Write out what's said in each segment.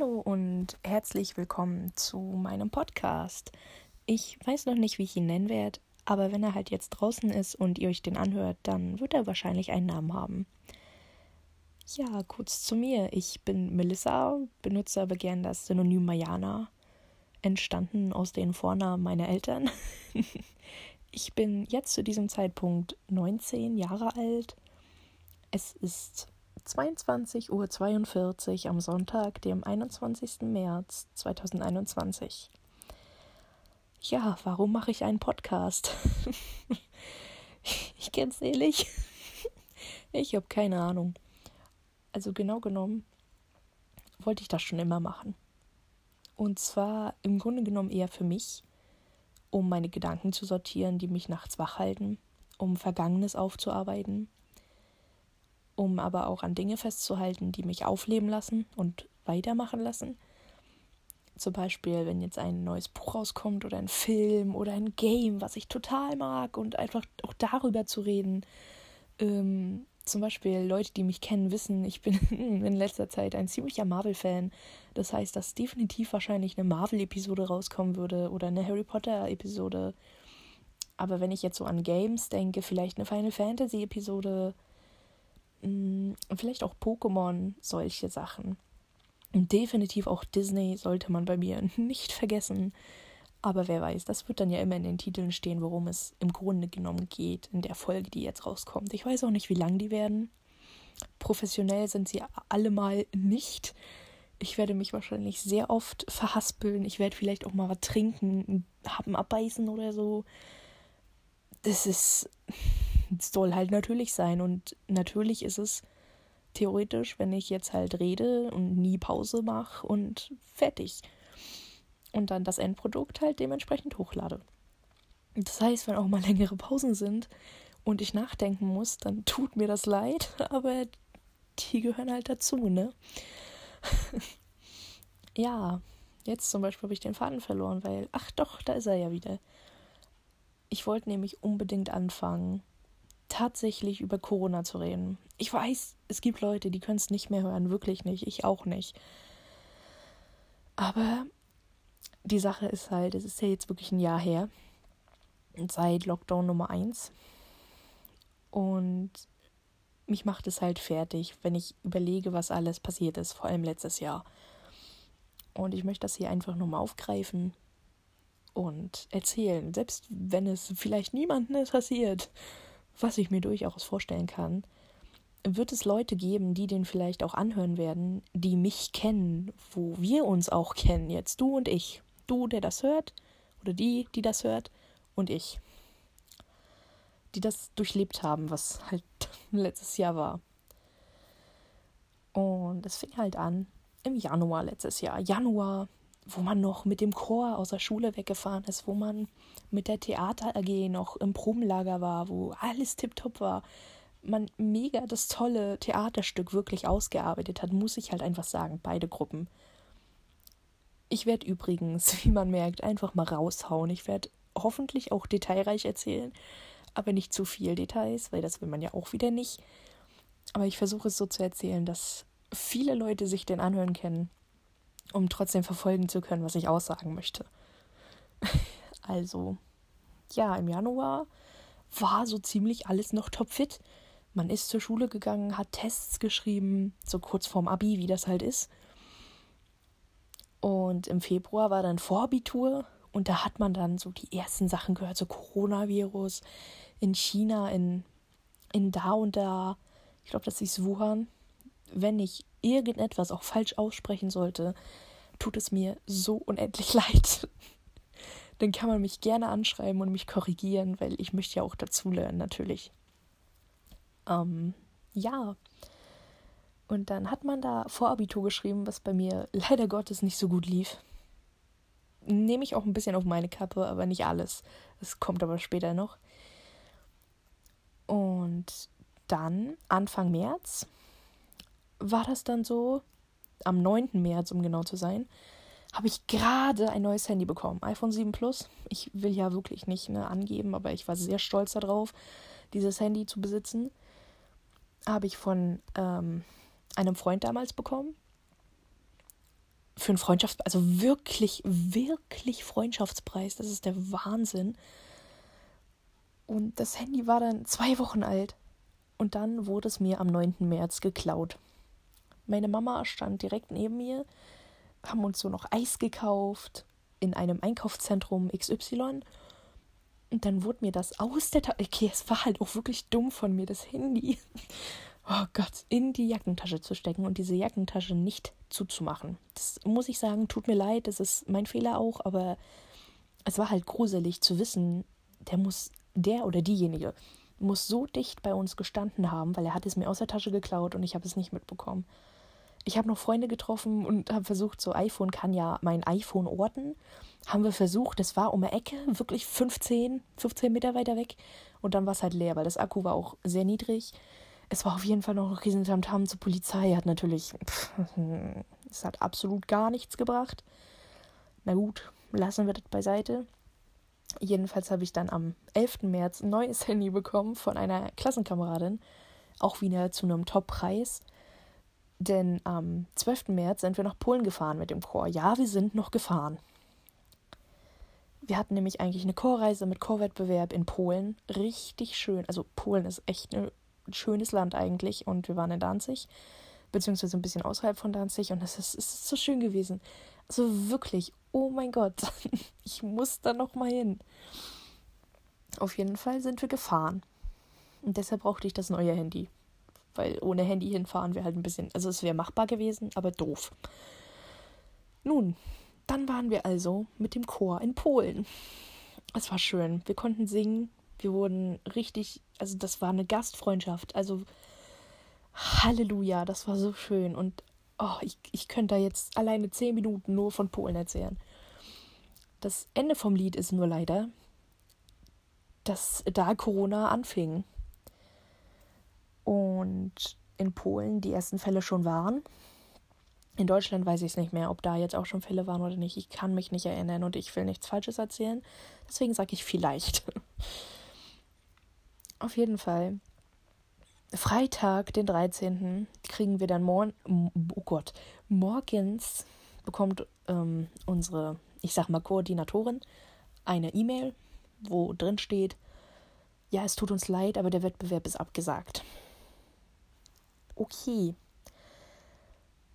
Hallo und herzlich willkommen zu meinem Podcast. Ich weiß noch nicht, wie ich ihn nennen werde, aber wenn er halt jetzt draußen ist und ihr euch den anhört, dann wird er wahrscheinlich einen Namen haben. Ja, kurz zu mir. Ich bin Melissa, benutze aber gern das Synonym Mayana, entstanden aus den Vornamen meiner Eltern. ich bin jetzt zu diesem Zeitpunkt 19 Jahre alt. Es ist 22.42 Uhr am Sonntag, dem 21. März 2021. Ja, warum mache ich einen Podcast? ich ganz ehrlich. Ich habe keine Ahnung. Also genau genommen wollte ich das schon immer machen. Und zwar im Grunde genommen eher für mich, um meine Gedanken zu sortieren, die mich nachts wach halten, um Vergangenes aufzuarbeiten, um aber auch an Dinge festzuhalten, die mich aufleben lassen und weitermachen lassen. Zum Beispiel, wenn jetzt ein neues Buch rauskommt oder ein Film oder ein Game, was ich total mag und einfach auch darüber zu reden. Ähm, zum Beispiel Leute, die mich kennen, wissen, ich bin in letzter Zeit ein ziemlicher Marvel-Fan. Das heißt, dass definitiv wahrscheinlich eine Marvel-Episode rauskommen würde oder eine Harry Potter-Episode. Aber wenn ich jetzt so an Games denke, vielleicht eine Final Fantasy-Episode, Mm, vielleicht auch Pokémon, solche Sachen. Und definitiv auch Disney sollte man bei mir nicht vergessen. Aber wer weiß, das wird dann ja immer in den Titeln stehen, worum es im Grunde genommen geht, in der Folge, die jetzt rauskommt. Ich weiß auch nicht, wie lang die werden. Professionell sind sie allemal nicht. Ich werde mich wahrscheinlich sehr oft verhaspeln. Ich werde vielleicht auch mal was trinken, haben abbeißen oder so. Das ist soll halt natürlich sein. Und natürlich ist es theoretisch, wenn ich jetzt halt rede und nie Pause mache und fertig. Und dann das Endprodukt halt dementsprechend hochlade. Das heißt, wenn auch mal längere Pausen sind und ich nachdenken muss, dann tut mir das leid, aber die gehören halt dazu, ne? ja, jetzt zum Beispiel habe ich den Faden verloren, weil, ach doch, da ist er ja wieder. Ich wollte nämlich unbedingt anfangen, tatsächlich über Corona zu reden. Ich weiß, es gibt Leute, die können es nicht mehr hören, wirklich nicht, ich auch nicht. Aber die Sache ist halt, es ist ja jetzt wirklich ein Jahr her, seit Lockdown Nummer 1. Und mich macht es halt fertig, wenn ich überlege, was alles passiert ist, vor allem letztes Jahr. Und ich möchte das hier einfach nochmal aufgreifen und erzählen, selbst wenn es vielleicht niemanden interessiert was ich mir durchaus vorstellen kann, wird es Leute geben, die den vielleicht auch anhören werden, die mich kennen, wo wir uns auch kennen, jetzt du und ich. Du, der das hört, oder die, die das hört, und ich. Die das durchlebt haben, was halt letztes Jahr war. Und es fing halt an im Januar letztes Jahr. Januar wo man noch mit dem Chor aus der Schule weggefahren ist, wo man mit der Theater AG noch im Probenlager war, wo alles tiptop war, man mega das tolle Theaterstück wirklich ausgearbeitet hat, muss ich halt einfach sagen, beide Gruppen. Ich werde übrigens, wie man merkt, einfach mal raushauen. Ich werde hoffentlich auch detailreich erzählen, aber nicht zu viel Details, weil das will man ja auch wieder nicht. Aber ich versuche es so zu erzählen, dass viele Leute sich den anhören können um trotzdem verfolgen zu können, was ich aussagen möchte. also, ja, im Januar war so ziemlich alles noch topfit. Man ist zur Schule gegangen, hat Tests geschrieben, so kurz vorm Abi, wie das halt ist. Und im Februar war dann Vorabitur und da hat man dann so die ersten Sachen gehört, so Coronavirus in China, in, in da und da. Ich glaube, das ist Wuhan. Wenn ich irgendetwas auch falsch aussprechen sollte, tut es mir so unendlich leid. Dann kann man mich gerne anschreiben und mich korrigieren, weil ich möchte ja auch dazulernen, natürlich. Ähm, ja. Und dann hat man da Vorabitur geschrieben, was bei mir leider Gottes nicht so gut lief. Nehme ich auch ein bisschen auf meine Kappe, aber nicht alles. Es kommt aber später noch. Und dann, Anfang März, war das dann so, am 9. März, um genau zu sein, habe ich gerade ein neues Handy bekommen. iPhone 7 Plus. Ich will ja wirklich nicht ne, angeben, aber ich war sehr stolz darauf, dieses Handy zu besitzen. Habe ich von ähm, einem Freund damals bekommen. für einen Freundschaftspreis, also wirklich, wirklich Freundschaftspreis, das ist der Wahnsinn. Und das Handy war dann zwei Wochen alt. Und dann wurde es mir am 9. März geklaut. Meine Mama stand direkt neben mir, haben uns so noch Eis gekauft in einem Einkaufszentrum XY. Und dann wurde mir das aus der Tasche, okay, es war halt auch wirklich dumm von mir, das Handy oh Gott, in die Jackentasche zu stecken und diese Jackentasche nicht zuzumachen. Das muss ich sagen, tut mir leid, das ist mein Fehler auch, aber es war halt gruselig zu wissen, der muss, der oder diejenige muss so dicht bei uns gestanden haben, weil er hat es mir aus der Tasche geklaut und ich habe es nicht mitbekommen. Ich habe noch Freunde getroffen und habe versucht, so iPhone kann ja mein iPhone orten. Haben wir versucht, das war um eine Ecke, wirklich 15, 15 Meter weiter weg. Und dann war es halt leer, weil das Akku war auch sehr niedrig es war auf jeden Fall noch ein riesen Tamtam zur Polizei. Hat natürlich, pff, es hat absolut gar nichts gebracht. Na gut, lassen wir das beiseite. Jedenfalls habe ich dann am 11. März ein neues Handy bekommen von einer Klassenkameradin. Auch wieder zu einem Top-Preis. Denn am 12. März sind wir nach Polen gefahren mit dem Chor. Ja, wir sind noch gefahren. Wir hatten nämlich eigentlich eine Chorreise mit Chorwettbewerb in Polen. Richtig schön. Also Polen ist echt eine ein schönes Land eigentlich und wir waren in Danzig, beziehungsweise ein bisschen außerhalb von Danzig und es ist, ist so schön gewesen. Also wirklich, oh mein Gott, ich muss da noch mal hin. Auf jeden Fall sind wir gefahren. Und deshalb brauchte ich das neue Handy. Weil ohne Handy hinfahren wäre halt ein bisschen, also es wäre machbar gewesen, aber doof. Nun, dann waren wir also mit dem Chor in Polen. Es war schön. Wir konnten singen, wir wurden richtig, also das war eine Gastfreundschaft. Also Halleluja, das war so schön. Und oh, ich, ich könnte da jetzt alleine zehn Minuten nur von Polen erzählen. Das Ende vom Lied ist nur leider, dass da Corona anfing. Und in Polen die ersten Fälle schon waren. In Deutschland weiß ich es nicht mehr, ob da jetzt auch schon Fälle waren oder nicht. Ich kann mich nicht erinnern und ich will nichts Falsches erzählen. Deswegen sage ich vielleicht. Auf jeden Fall. Freitag, den 13. kriegen wir dann morgen, oh Gott, morgens bekommt ähm, unsere, ich sag mal, Koordinatorin eine E-Mail, wo drin steht, ja, es tut uns leid, aber der Wettbewerb ist abgesagt. Okay.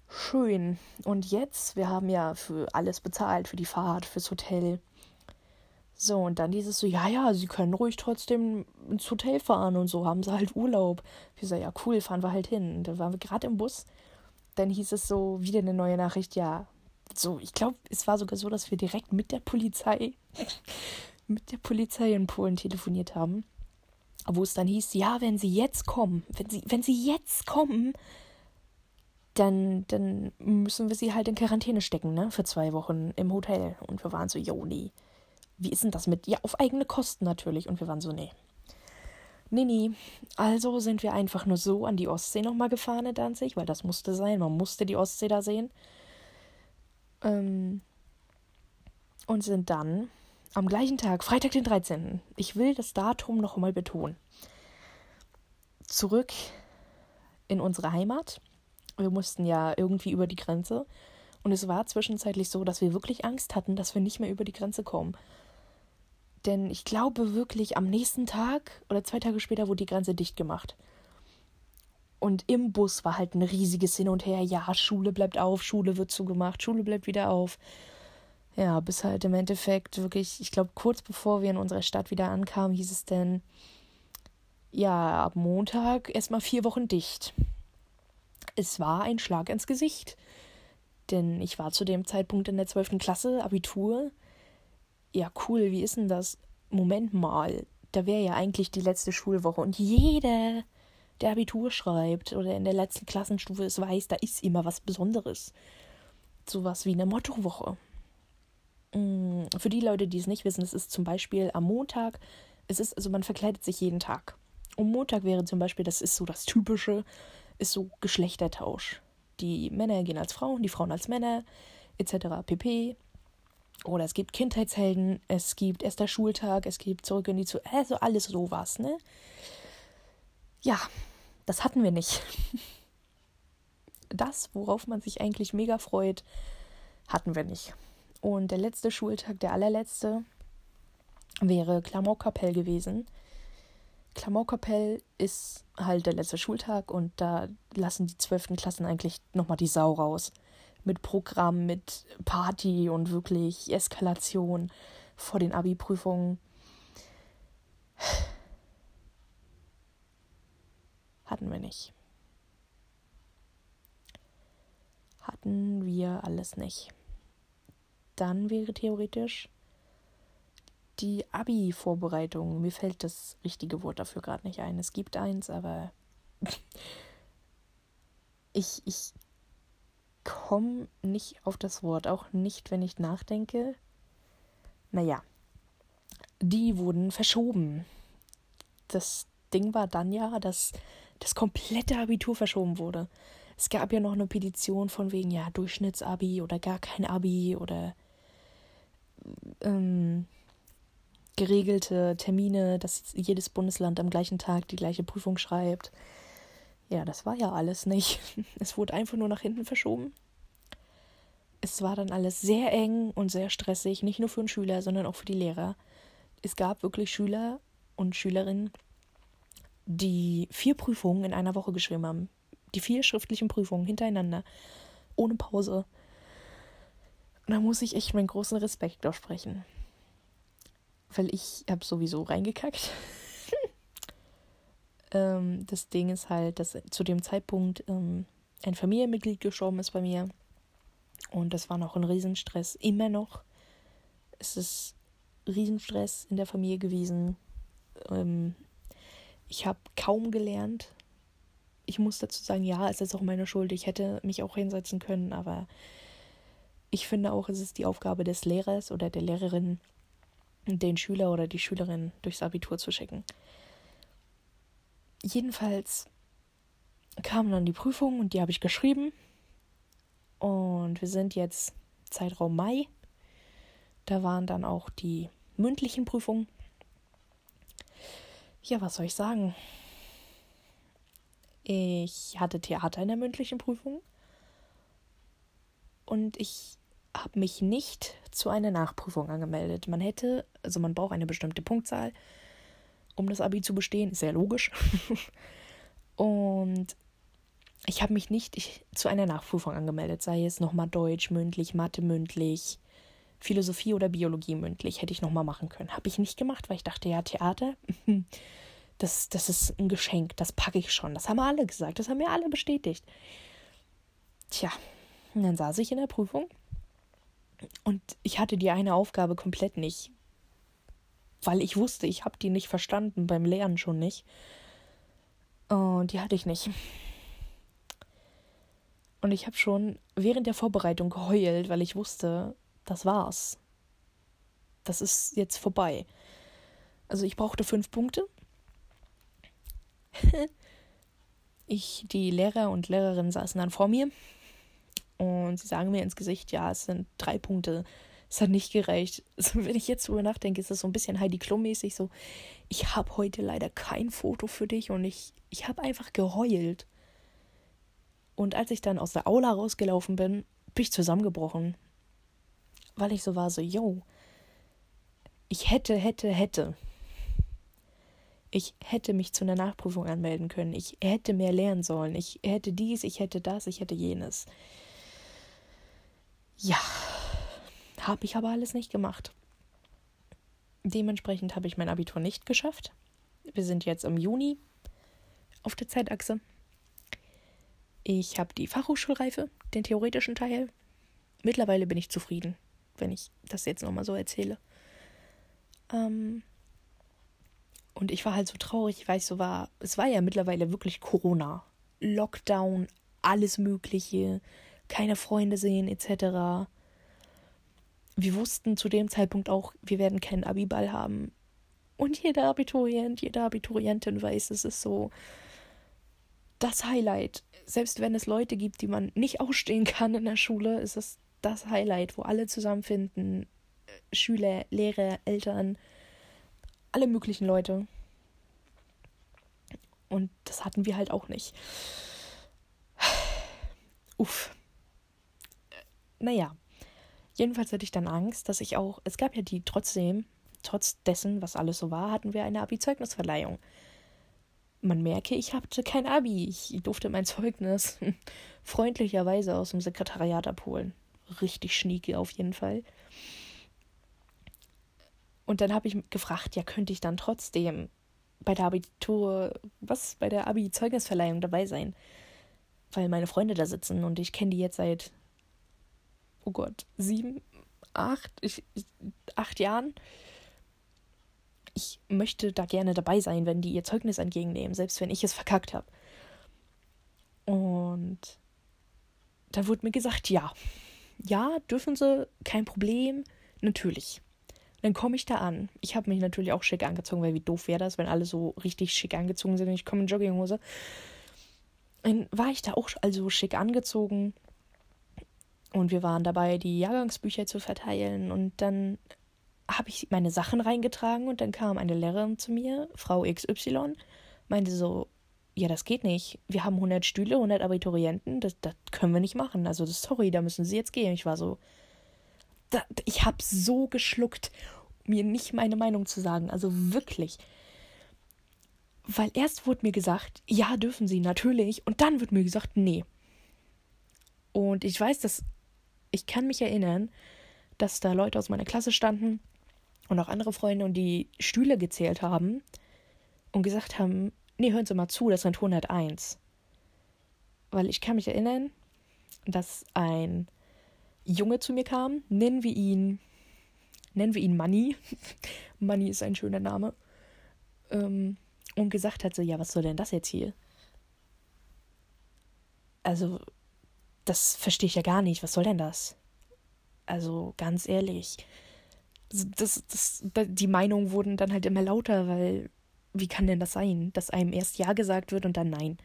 Schön. Und jetzt, wir haben ja für alles bezahlt, für die Fahrt, fürs Hotel. So, und dann dieses so, ja, ja, sie können ruhig trotzdem ins Hotel fahren und so, haben sie halt Urlaub. Wir so, ja, cool, fahren wir halt hin. Und da waren wir gerade im Bus. Dann hieß es so, wieder eine neue Nachricht, ja, so, ich glaube, es war sogar so, dass wir direkt mit der Polizei, mit der Polizei in Polen telefoniert haben. Wo es dann hieß, ja, wenn sie jetzt kommen, wenn sie, wenn sie jetzt kommen, dann, dann müssen wir sie halt in Quarantäne stecken, ne, für zwei Wochen im Hotel. Und wir waren so, jo, nee wie ist denn das mit, ja, auf eigene Kosten natürlich. Und wir waren so, nee. Nee, nee. Also sind wir einfach nur so an die Ostsee nochmal gefahren in Danzig, weil das musste sein. Man musste die Ostsee da sehen. Ähm, und sind dann am gleichen Tag, Freitag den 13. Ich will das Datum nochmal betonen. Zurück in unsere Heimat. Wir mussten ja irgendwie über die Grenze. Und es war zwischenzeitlich so, dass wir wirklich Angst hatten, dass wir nicht mehr über die Grenze kommen. Denn ich glaube wirklich, am nächsten Tag oder zwei Tage später wurde die Grenze dicht gemacht. Und im Bus war halt ein riesiges Hin und Her. Ja, Schule bleibt auf, Schule wird zugemacht, Schule bleibt wieder auf. Ja, bis halt im Endeffekt wirklich, ich glaube, kurz bevor wir in unserer Stadt wieder ankamen, hieß es denn, ja, ab Montag erstmal vier Wochen dicht. Es war ein Schlag ins Gesicht. Denn ich war zu dem Zeitpunkt in der 12. Klasse, Abitur ja cool, wie ist denn das? Moment mal, da wäre ja eigentlich die letzte Schulwoche und jeder, der Abitur schreibt oder in der letzten Klassenstufe es weiß, da ist immer was Besonderes. Sowas wie eine Mottowoche. Mm, für die Leute, die es nicht wissen, es ist zum Beispiel am Montag, es ist, also man verkleidet sich jeden Tag. Am Montag wäre zum Beispiel, das ist so das Typische, ist so Geschlechtertausch. Die Männer gehen als Frauen, die Frauen als Männer, etc. pp. Oder es gibt Kindheitshelden, es gibt erster Schultag, es gibt zurück in die Zukunft, also alles sowas, ne? Ja, das hatten wir nicht. Das, worauf man sich eigentlich mega freut, Hatten wir nicht. Und der letzte Schultag, der allerletzte, wäre Klamaukkapell gewesen. Klamaukkapell ist halt der letzte Schultag und da lassen die zwölften Klassen eigentlich nochmal die Sau raus. Mit Programm, mit Party und wirklich Eskalation vor den Abi-Prüfungen. Hatten wir nicht. Hatten wir alles nicht. Dann wäre theoretisch die Abi-Vorbereitung. Mir fällt das richtige Wort dafür gerade nicht ein. Es gibt eins, aber ich, ich komme nicht auf das Wort, auch nicht, wenn ich nachdenke. Naja, die wurden verschoben. Das Ding war dann ja, dass das komplette Abitur verschoben wurde. Es gab ja noch eine Petition von wegen, ja, Durchschnittsabi oder gar kein Abi oder ähm, geregelte Termine, dass jedes Bundesland am gleichen Tag die gleiche Prüfung schreibt. Ja, das war ja alles nicht. Es wurde einfach nur nach hinten verschoben. Es war dann alles sehr eng und sehr stressig, nicht nur für den Schüler, sondern auch für die Lehrer. Es gab wirklich Schüler und Schülerinnen, die vier Prüfungen in einer Woche geschrieben haben. Die vier schriftlichen Prüfungen hintereinander, ohne Pause. Da muss ich echt meinen großen Respekt aussprechen. Weil ich habe sowieso reingekackt. ähm, das Ding ist halt, dass zu dem Zeitpunkt ähm, ein Familienmitglied gestorben ist bei mir. Und das war noch ein Riesenstress. Immer noch. Es ist Riesenstress in der Familie gewesen. Ähm, ich habe kaum gelernt. Ich muss dazu sagen, ja, es ist auch meine Schuld. Ich hätte mich auch hinsetzen können, aber ich finde auch, es ist die Aufgabe des Lehrers oder der Lehrerin, den Schüler oder die Schülerin durchs Abitur zu schicken. Jedenfalls kam dann die Prüfung und die habe ich geschrieben. Und wir sind jetzt Zeitraum Mai. Da waren dann auch die mündlichen Prüfungen. Ja, was soll ich sagen? Ich hatte Theater in der mündlichen Prüfung und ich habe mich nicht zu einer Nachprüfung angemeldet. Man hätte, also man braucht eine bestimmte Punktzahl, um das Abi zu bestehen, sehr logisch. und ich habe mich nicht ich, zu einer Nachprüfung angemeldet, sei es nochmal Deutsch mündlich, Mathe mündlich, Philosophie oder Biologie mündlich hätte ich nochmal machen können. Habe ich nicht gemacht, weil ich dachte, ja, Theater, das, das ist ein Geschenk, das packe ich schon. Das haben alle gesagt, das haben mir alle bestätigt. Tja, und dann saß ich in der Prüfung und ich hatte die eine Aufgabe komplett nicht, weil ich wusste, ich habe die nicht verstanden, beim Lernen schon nicht. Und die hatte ich nicht. Und ich habe schon während der Vorbereitung geheult, weil ich wusste, das war's. Das ist jetzt vorbei. Also ich brauchte fünf Punkte. ich, die Lehrer und Lehrerinnen saßen dann vor mir und sie sagen mir ins Gesicht, ja, es sind drei Punkte. Es hat nicht gereicht. Also, wenn ich jetzt drüber nachdenke, ist das so ein bisschen Heidi Klum-mäßig so. Ich habe heute leider kein Foto für dich und ich, ich habe einfach geheult. Und als ich dann aus der Aula rausgelaufen bin, bin ich zusammengebrochen weil ich so war, so, yo, ich hätte, hätte, hätte. Ich hätte mich zu einer Nachprüfung anmelden können. Ich hätte mehr lernen sollen. Ich hätte dies, ich hätte das, ich hätte jenes. Ja, habe ich aber alles nicht gemacht. Dementsprechend habe ich mein Abitur nicht geschafft. Wir sind jetzt im Juni auf der Zeitachse. Ich habe die Fachhochschulreife, den theoretischen Teil. Mittlerweile bin ich zufrieden wenn ich das jetzt nochmal so erzähle. Ähm, und ich war halt so traurig, weil ich so war, es war ja mittlerweile wirklich Corona. Lockdown, alles Mögliche, keine Freunde sehen, etc. Wir wussten zu dem Zeitpunkt auch, wir werden keinen Abiball haben. Und jeder Abiturient, jede Abiturientin weiß, es ist so das Highlight. Selbst wenn es Leute gibt, die man nicht ausstehen kann in der Schule, ist es das Highlight, wo alle zusammenfinden. Schüler, Lehrer, Eltern, alle möglichen Leute. Und das hatten wir halt auch nicht. Uff. Naja, Jedenfalls hatte ich dann Angst, dass ich auch, es gab ja die trotzdem, trotz dessen, was alles so war, hatten wir eine Abi-Zeugnisverleihung. Man merke, ich hatte kein Abi. Ich durfte mein Zeugnis freundlicherweise aus dem Sekretariat abholen. Richtig schnieke auf jeden Fall. Und dann habe ich gefragt, ja, könnte ich dann trotzdem bei der Abitur, was, bei der Abi-Zeugnisverleihung dabei sein? Weil meine Freunde da sitzen und ich kenne die jetzt seit, oh Gott, sieben, acht, ich, acht Jahren. Ich möchte da gerne dabei sein, wenn die ihr Zeugnis entgegennehmen, selbst wenn ich es verkackt habe. Und dann wurde mir gesagt, ja, ja, dürfen sie, kein Problem, natürlich. Dann komme ich da an. Ich habe mich natürlich auch schick angezogen, weil wie doof wäre das, wenn alle so richtig schick angezogen sind und ich komme in Jogginghose. Dann war ich da auch also schick angezogen und wir waren dabei, die Jahrgangsbücher zu verteilen und dann habe ich meine Sachen reingetragen und dann kam eine Lehrerin zu mir, Frau XY, meinte so, ja, das geht nicht. Wir haben 100 Stühle, 100 Abiturienten, das, das können wir nicht machen. Also sorry, da müssen Sie jetzt gehen. Ich war so, da, ich habe so geschluckt, mir nicht meine Meinung zu sagen. Also wirklich. Weil erst wurde mir gesagt, ja, dürfen sie, natürlich. Und dann wird mir gesagt, nee. Und ich weiß, dass ich kann mich erinnern, dass da Leute aus meiner Klasse standen und auch andere Freunde und die Stühle gezählt haben und gesagt haben, nee, hören Sie mal zu, das sind 101. Weil ich kann mich erinnern, dass ein Junge zu mir kam, nennen wir ihn, nennen wir ihn Money. Money ist ein schöner Name. Ähm, und gesagt hat so, ja, was soll denn das jetzt hier? Also, das verstehe ich ja gar nicht. Was soll denn das? Also, ganz ehrlich. Das, das, die Meinungen wurden dann halt immer lauter, weil wie kann denn das sein, dass einem erst Ja gesagt wird und dann Nein?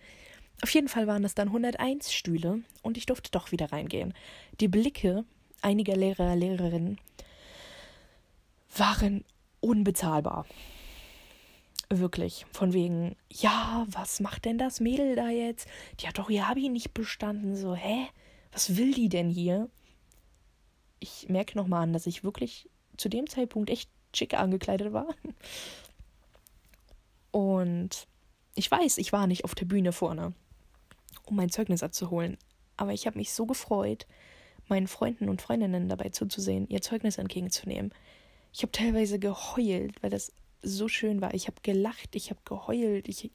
Auf jeden Fall waren es dann 101 Stühle und ich durfte doch wieder reingehen. Die Blicke einiger Lehrer, Lehrerinnen waren unbezahlbar. Wirklich. Von wegen, ja, was macht denn das Mädel da jetzt? Die hat doch ihr Abi nicht bestanden. So, hä? Was will die denn hier? Ich merke nochmal an, dass ich wirklich zu dem Zeitpunkt echt schick angekleidet war. Und ich weiß, ich war nicht auf der Bühne vorne um mein Zeugnis abzuholen. Aber ich habe mich so gefreut, meinen Freunden und Freundinnen dabei zuzusehen, ihr Zeugnis entgegenzunehmen. Ich habe teilweise geheult, weil das so schön war. Ich habe gelacht, ich habe geheult, ich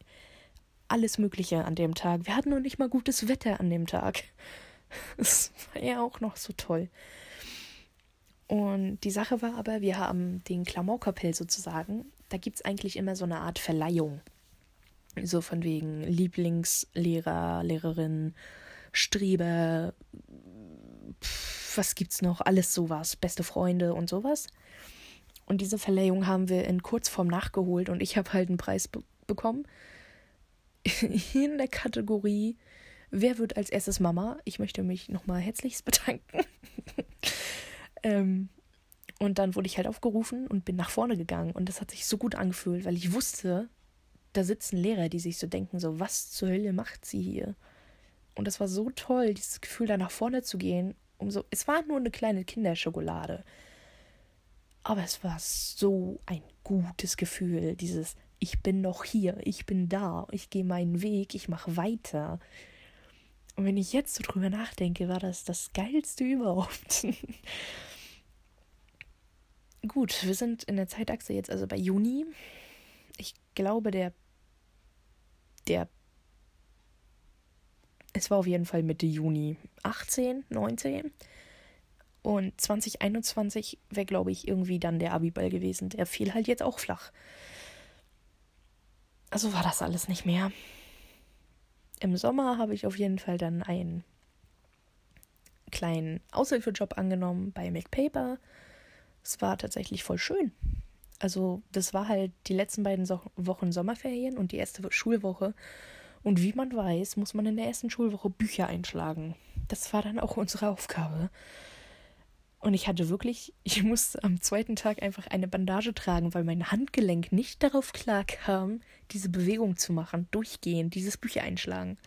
alles Mögliche an dem Tag. Wir hatten noch nicht mal gutes Wetter an dem Tag. Das war ja auch noch so toll. Und die Sache war aber, wir haben den Klamaukkapell sozusagen. Da gibt es eigentlich immer so eine Art Verleihung. So von wegen Lieblingslehrer, Lehrerin, Streber, was gibt's noch? Alles sowas, beste Freunde und sowas. Und diese Verleihung haben wir in Kurzform nachgeholt und ich habe halt einen Preis be bekommen. In der Kategorie Wer wird als erstes Mama? Ich möchte mich nochmal herzlichst bedanken. ähm, und dann wurde ich halt aufgerufen und bin nach vorne gegangen. Und das hat sich so gut angefühlt, weil ich wusste, da sitzen Lehrer, die sich so denken, so, was zur Hölle macht sie hier? Und das war so toll, dieses Gefühl, da nach vorne zu gehen. Um so, es war nur eine kleine Kinderschokolade. Aber es war so ein gutes Gefühl, dieses, ich bin noch hier, ich bin da, ich gehe meinen Weg, ich mache weiter. Und wenn ich jetzt so drüber nachdenke, war das das Geilste überhaupt. Gut, wir sind in der Zeitachse jetzt also bei Juni. Ich glaube, der der es war auf jeden Fall Mitte Juni 18, 19. Und 2021 wäre, glaube ich, irgendwie dann der Abiball gewesen. Der fiel halt jetzt auch flach. Also war das alles nicht mehr. Im Sommer habe ich auf jeden Fall dann einen kleinen Aushilfejob angenommen bei McPaper. Es war tatsächlich voll schön. Also das war halt die letzten beiden so Wochen Sommerferien und die erste Schulwoche. Und wie man weiß, muss man in der ersten Schulwoche Bücher einschlagen. Das war dann auch unsere Aufgabe. Und ich hatte wirklich, ich musste am zweiten Tag einfach eine Bandage tragen, weil mein Handgelenk nicht darauf klarkam, diese Bewegung zu machen, durchgehend, dieses Bücher einschlagen.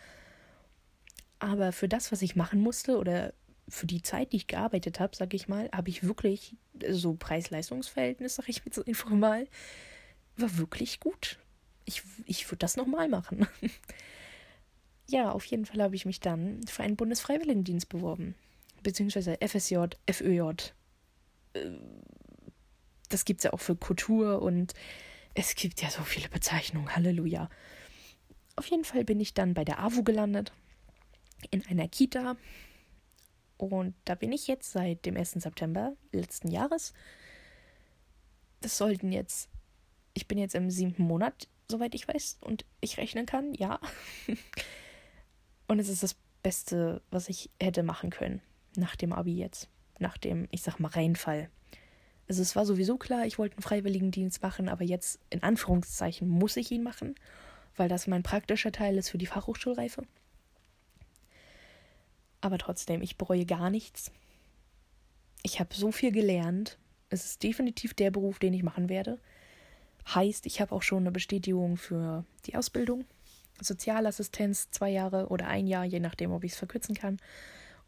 Aber für das, was ich machen musste oder für die Zeit, die ich gearbeitet habe, sag ich mal, habe ich wirklich so Preis-Leistungs-Verhältnis, sag ich jetzt einfach mal, war wirklich gut. Ich, ich würde das nochmal machen. ja, auf jeden Fall habe ich mich dann für einen Bundesfreiwilligendienst beworben. Beziehungsweise FSJ, FÖJ. Äh, das gibt es ja auch für Kultur und es gibt ja so viele Bezeichnungen. Halleluja. Auf jeden Fall bin ich dann bei der AWU gelandet. In einer Kita. Und da bin ich jetzt seit dem 1. September letzten Jahres. Das sollten jetzt. Ich bin jetzt im siebten Monat, soweit ich weiß, und ich rechnen kann, ja. und es ist das Beste, was ich hätte machen können. Nach dem Abi jetzt. Nach dem, ich sag mal, Reinfall. Also es war sowieso klar, ich wollte einen Freiwilligendienst machen, aber jetzt in Anführungszeichen muss ich ihn machen, weil das mein praktischer Teil ist für die Fachhochschulreife. Aber trotzdem, ich bereue gar nichts. Ich habe so viel gelernt. Es ist definitiv der Beruf, den ich machen werde. Heißt, ich habe auch schon eine Bestätigung für die Ausbildung. Sozialassistenz zwei Jahre oder ein Jahr, je nachdem, ob ich es verkürzen kann.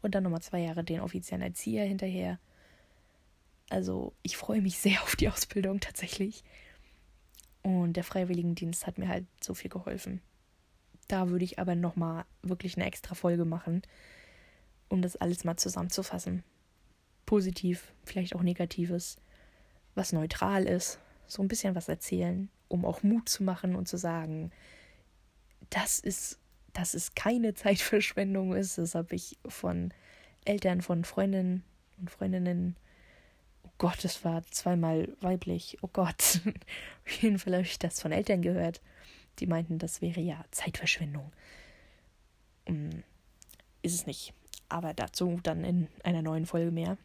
Und dann nochmal zwei Jahre den offiziellen Erzieher hinterher. Also ich freue mich sehr auf die Ausbildung tatsächlich. Und der Freiwilligendienst hat mir halt so viel geholfen. Da würde ich aber nochmal wirklich eine extra Folge machen, um das alles mal zusammenzufassen. Positiv, vielleicht auch Negatives, was neutral ist, so ein bisschen was erzählen, um auch Mut zu machen und zu sagen, das ist, dass es keine Zeitverschwendung ist. Das habe ich von Eltern, von Freundinnen und Freundinnen Gott, es war zweimal weiblich. Oh Gott. Auf jeden Fall habe ich das von Eltern gehört. Die meinten, das wäre ja Zeitverschwendung. Um, ist es nicht. Aber dazu dann in einer neuen Folge mehr.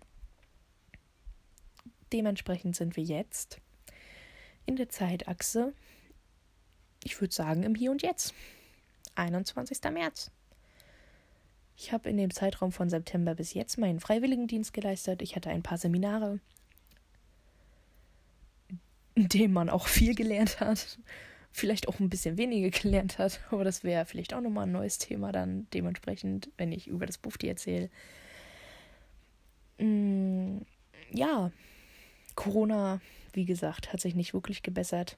Dementsprechend sind wir jetzt in der Zeitachse, ich würde sagen, im Hier und Jetzt. 21. März. Ich habe in dem Zeitraum von September bis jetzt meinen Freiwilligendienst geleistet. Ich hatte ein paar Seminare in dem man auch viel gelernt hat. Vielleicht auch ein bisschen weniger gelernt hat, aber das wäre vielleicht auch nochmal ein neues Thema dann dementsprechend, wenn ich über das Bufti erzähle. Mm, ja, Corona, wie gesagt, hat sich nicht wirklich gebessert.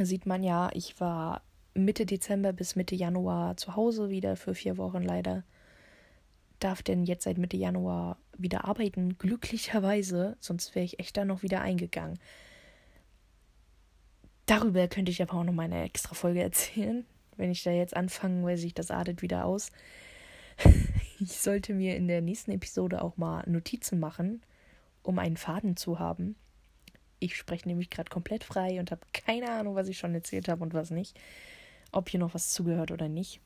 Sieht man ja, ich war Mitte Dezember bis Mitte Januar zu Hause wieder für vier Wochen leider. Darf denn jetzt seit Mitte Januar wieder arbeiten, glücklicherweise, sonst wäre ich echt da noch wieder eingegangen. Darüber könnte ich aber auch noch mal eine extra Folge erzählen. Wenn ich da jetzt anfange, weil sich das adet wieder aus. ich sollte mir in der nächsten Episode auch mal Notizen machen, um einen Faden zu haben. Ich spreche nämlich gerade komplett frei und habe keine Ahnung, was ich schon erzählt habe und was nicht. Ob hier noch was zugehört oder nicht.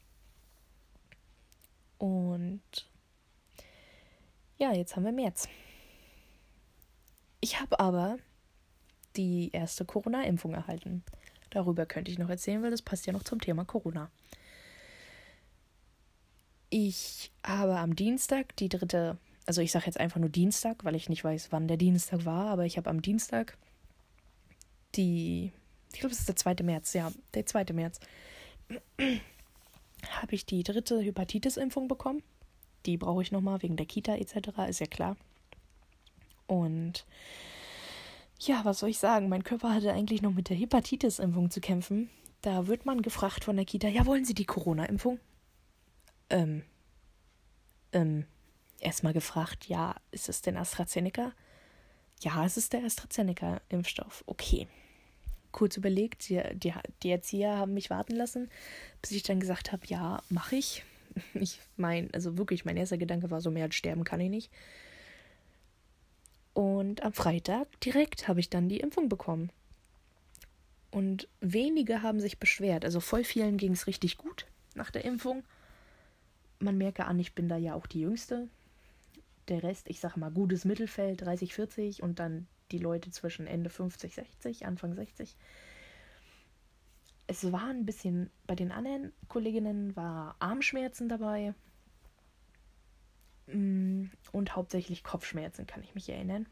Und ja, jetzt haben wir März. Ich habe aber die erste Corona-Impfung erhalten. Darüber könnte ich noch erzählen, weil das passt ja noch zum Thema Corona. Ich habe am Dienstag die dritte, also ich sage jetzt einfach nur Dienstag, weil ich nicht weiß, wann der Dienstag war, aber ich habe am Dienstag die, ich glaube, es ist der 2. März, ja, der 2. März, habe ich die dritte Hepatitis-Impfung bekommen. Die brauche ich nochmal wegen der Kita etc., ist ja klar. Und ja, was soll ich sagen? Mein Körper hatte eigentlich noch mit der Hepatitis-Impfung zu kämpfen. Da wird man gefragt von der Kita, ja, wollen Sie die Corona-Impfung? Ähm, ähm, erstmal gefragt, ja, ist es denn AstraZeneca? Ja, es ist der AstraZeneca-Impfstoff. Okay. Kurz überlegt, die, die, die Erzieher haben mich warten lassen, bis ich dann gesagt habe, ja, mache ich. Ich meine, also wirklich, mein erster Gedanke war so, mehr als sterben kann ich nicht. Und am Freitag direkt habe ich dann die Impfung bekommen. Und wenige haben sich beschwert. Also voll vielen ging es richtig gut nach der Impfung. Man merke an, ich bin da ja auch die Jüngste. Der Rest, ich sage mal, gutes Mittelfeld, 30, 40 und dann die Leute zwischen Ende 50, 60, Anfang 60. Es war ein bisschen, bei den anderen Kolleginnen war Armschmerzen dabei, Mm, und hauptsächlich Kopfschmerzen, kann ich mich erinnern.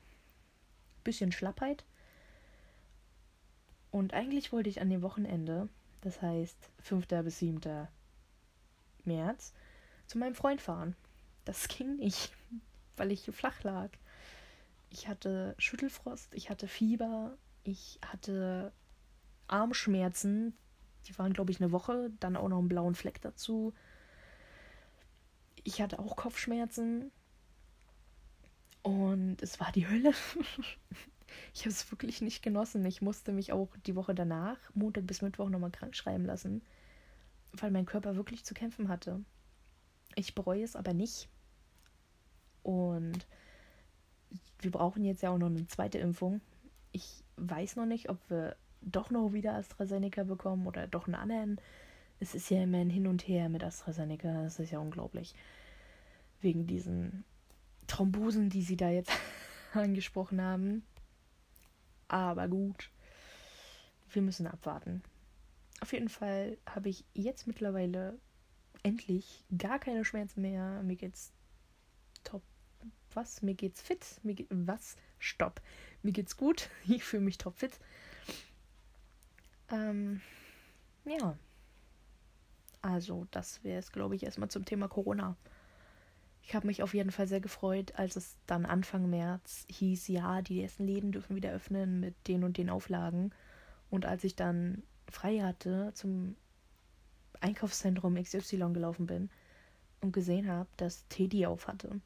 Bisschen Schlappheit. Und eigentlich wollte ich an dem Wochenende, das heißt 5. bis 7. März, zu meinem Freund fahren. Das ging nicht, weil ich flach lag. Ich hatte Schüttelfrost, ich hatte Fieber, ich hatte Armschmerzen. Die waren, glaube ich, eine Woche. Dann auch noch einen blauen Fleck dazu. Ich hatte auch Kopfschmerzen. Und es war die Hölle. ich habe es wirklich nicht genossen. Ich musste mich auch die Woche danach, Montag bis Mittwoch, nochmal krank schreiben lassen, weil mein Körper wirklich zu kämpfen hatte. Ich bereue es aber nicht. Und wir brauchen jetzt ja auch noch eine zweite Impfung. Ich weiß noch nicht, ob wir doch noch wieder AstraZeneca bekommen oder doch einen anderen. Es ist ja immer ein Hin und Her mit AstraZeneca. Das ist ja unglaublich. Wegen diesen Thrombosen, die sie da jetzt angesprochen haben. Aber gut, wir müssen abwarten. Auf jeden Fall habe ich jetzt mittlerweile endlich gar keine Schmerzen mehr. Mir geht's top. Was? Mir geht's fit. Mir geht was? Stopp. Mir geht's gut. Ich fühle mich top fit. Ähm, ja. Also, das wäre es, glaube ich, erstmal zum Thema Corona. Ich habe mich auf jeden Fall sehr gefreut, als es dann Anfang März hieß, ja, die ersten Läden dürfen wieder öffnen mit den und den Auflagen. Und als ich dann frei hatte, zum Einkaufszentrum XY gelaufen bin und gesehen habe, dass Teddy auf hatte.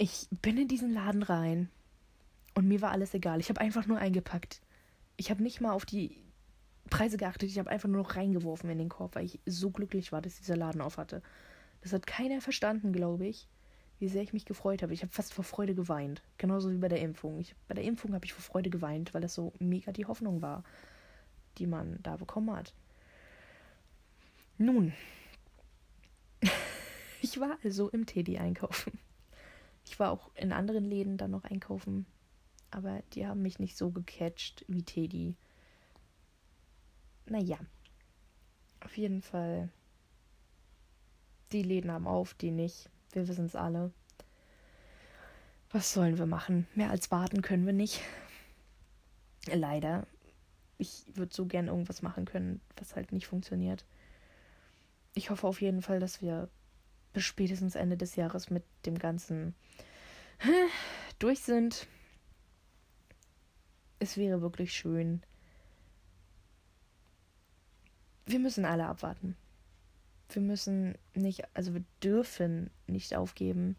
Ich bin in diesen Laden rein und mir war alles egal. Ich habe einfach nur eingepackt. Ich habe nicht mal auf die Preise geachtet. Ich habe einfach nur noch reingeworfen in den Korb, weil ich so glücklich war, dass dieser Laden auf hatte. Das hat keiner verstanden, glaube ich, wie sehr ich mich gefreut habe. Ich habe fast vor Freude geweint. Genauso wie bei der Impfung. Ich, bei der Impfung habe ich vor Freude geweint, weil das so mega die Hoffnung war, die man da bekommen hat. Nun, ich war also im Teddy einkaufen. Ich war auch in anderen Läden dann noch einkaufen, aber die haben mich nicht so gecatcht wie Teddy naja, auf jeden Fall. Die Läden haben auf, die nicht. Wir wissen es alle. Was sollen wir machen? Mehr als warten können wir nicht. Leider. Ich würde so gern irgendwas machen können, was halt nicht funktioniert. Ich hoffe auf jeden Fall, dass wir bis spätestens Ende des Jahres mit dem Ganzen durch sind. Es wäre wirklich schön, wir müssen alle abwarten. Wir müssen nicht, also wir dürfen nicht aufgeben.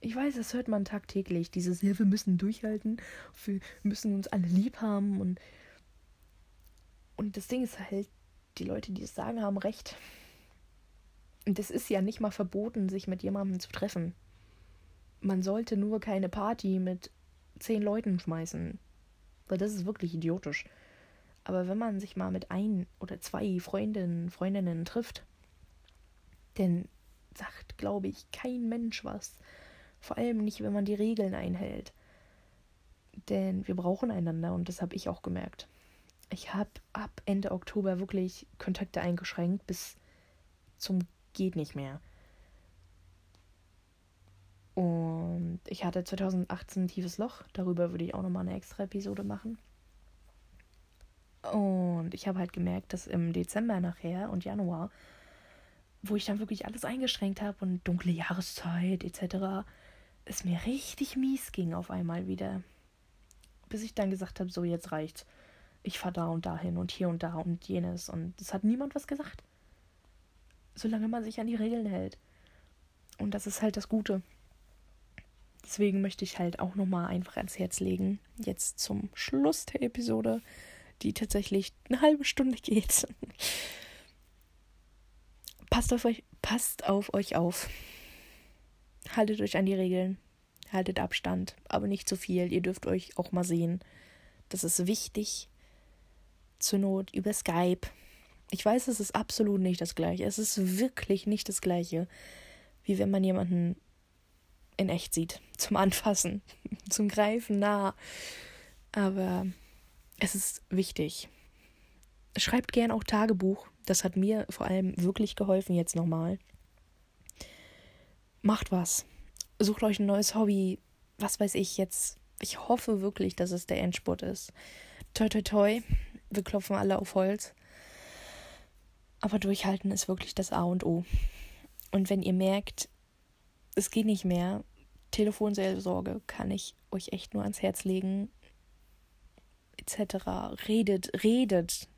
Ich weiß, das hört man tagtäglich, dieses, ja, wir müssen durchhalten, wir müssen uns alle lieb haben und, und das Ding ist halt, die Leute, die es sagen, haben recht. Und es ist ja nicht mal verboten, sich mit jemandem zu treffen. Man sollte nur keine Party mit zehn Leuten schmeißen. Weil das ist wirklich idiotisch. Aber wenn man sich mal mit ein oder zwei Freundinnen, Freundinnen trifft, dann sagt, glaube ich, kein Mensch was. Vor allem nicht, wenn man die Regeln einhält. Denn wir brauchen einander und das habe ich auch gemerkt. Ich habe ab Ende Oktober wirklich Kontakte eingeschränkt bis zum geht nicht mehr. Und ich hatte 2018 ein tiefes Loch. Darüber würde ich auch nochmal eine extra Episode machen. Und ich habe halt gemerkt, dass im Dezember nachher und Januar, wo ich dann wirklich alles eingeschränkt habe und dunkle Jahreszeit etc., es mir richtig mies ging auf einmal wieder. Bis ich dann gesagt habe, so jetzt reicht's. Ich fahre da und dahin und hier und da und jenes. Und es hat niemand was gesagt. Solange man sich an die Regeln hält. Und das ist halt das Gute. Deswegen möchte ich halt auch nochmal einfach ans Herz legen, jetzt zum Schluss der Episode, die tatsächlich eine halbe Stunde geht. passt auf euch, passt auf euch auf. Haltet euch an die Regeln. Haltet Abstand, aber nicht zu viel. Ihr dürft euch auch mal sehen. Das ist wichtig. Zur Not über Skype. Ich weiß, es ist absolut nicht das gleiche. Es ist wirklich nicht das gleiche, wie wenn man jemanden in echt sieht. Zum Anfassen, zum Greifen nah. Aber es ist wichtig. Schreibt gern auch Tagebuch. Das hat mir vor allem wirklich geholfen jetzt nochmal. Macht was. Sucht euch ein neues Hobby. Was weiß ich jetzt. Ich hoffe wirklich, dass es der Endspurt ist. Toi, toi, toi. Wir klopfen alle auf Holz. Aber durchhalten ist wirklich das A und O. Und wenn ihr merkt, es geht nicht mehr, Telefonseelsorge kann ich euch echt nur ans Herz legen. Etc. Redet, redet.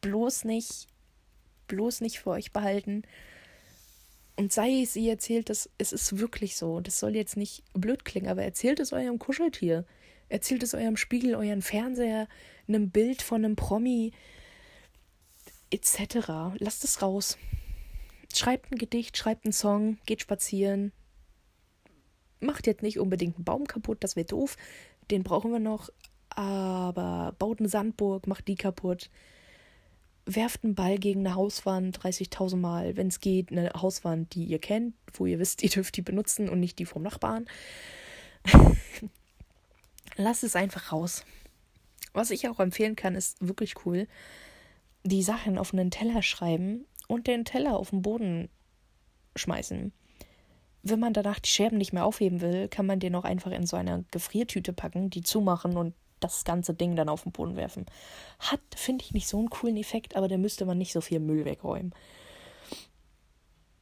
Bloß nicht, bloß nicht für euch behalten. Und sei es, ihr erzählt es, es ist wirklich so. Das soll jetzt nicht blöd klingen, aber erzählt es eurem Kuscheltier. Erzählt es eurem Spiegel, euren Fernseher, einem Bild von einem Promi, etc. Lasst es raus. Schreibt ein Gedicht, schreibt einen Song, geht spazieren. Macht jetzt nicht unbedingt einen Baum kaputt, das wäre doof. Den brauchen wir noch. Aber baut eine Sandburg, macht die kaputt werft einen Ball gegen eine Hauswand 30.000 Mal, wenn es geht, eine Hauswand, die ihr kennt, wo ihr wisst, ihr dürft die benutzen und nicht die vom Nachbarn. Lasst es einfach raus. Was ich auch empfehlen kann, ist wirklich cool. Die Sachen auf einen Teller schreiben und den Teller auf den Boden schmeißen. Wenn man danach die Scherben nicht mehr aufheben will, kann man den auch einfach in so eine Gefriertüte packen, die zumachen und das ganze Ding dann auf den Boden werfen. Hat, finde ich, nicht so einen coolen Effekt, aber da müsste man nicht so viel Müll wegräumen.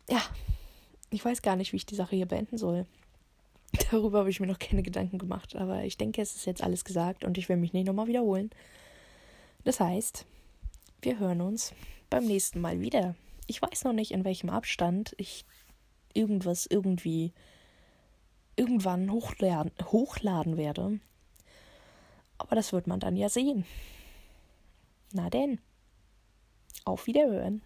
Ja, ich weiß gar nicht, wie ich die Sache hier beenden soll. Darüber habe ich mir noch keine Gedanken gemacht, aber ich denke, es ist jetzt alles gesagt und ich will mich nicht nochmal wiederholen. Das heißt, wir hören uns beim nächsten Mal wieder. Ich weiß noch nicht, in welchem Abstand ich irgendwas irgendwie irgendwann hochladen, werde. Aber das wird man dann ja sehen. Na denn, auf Wiederhören.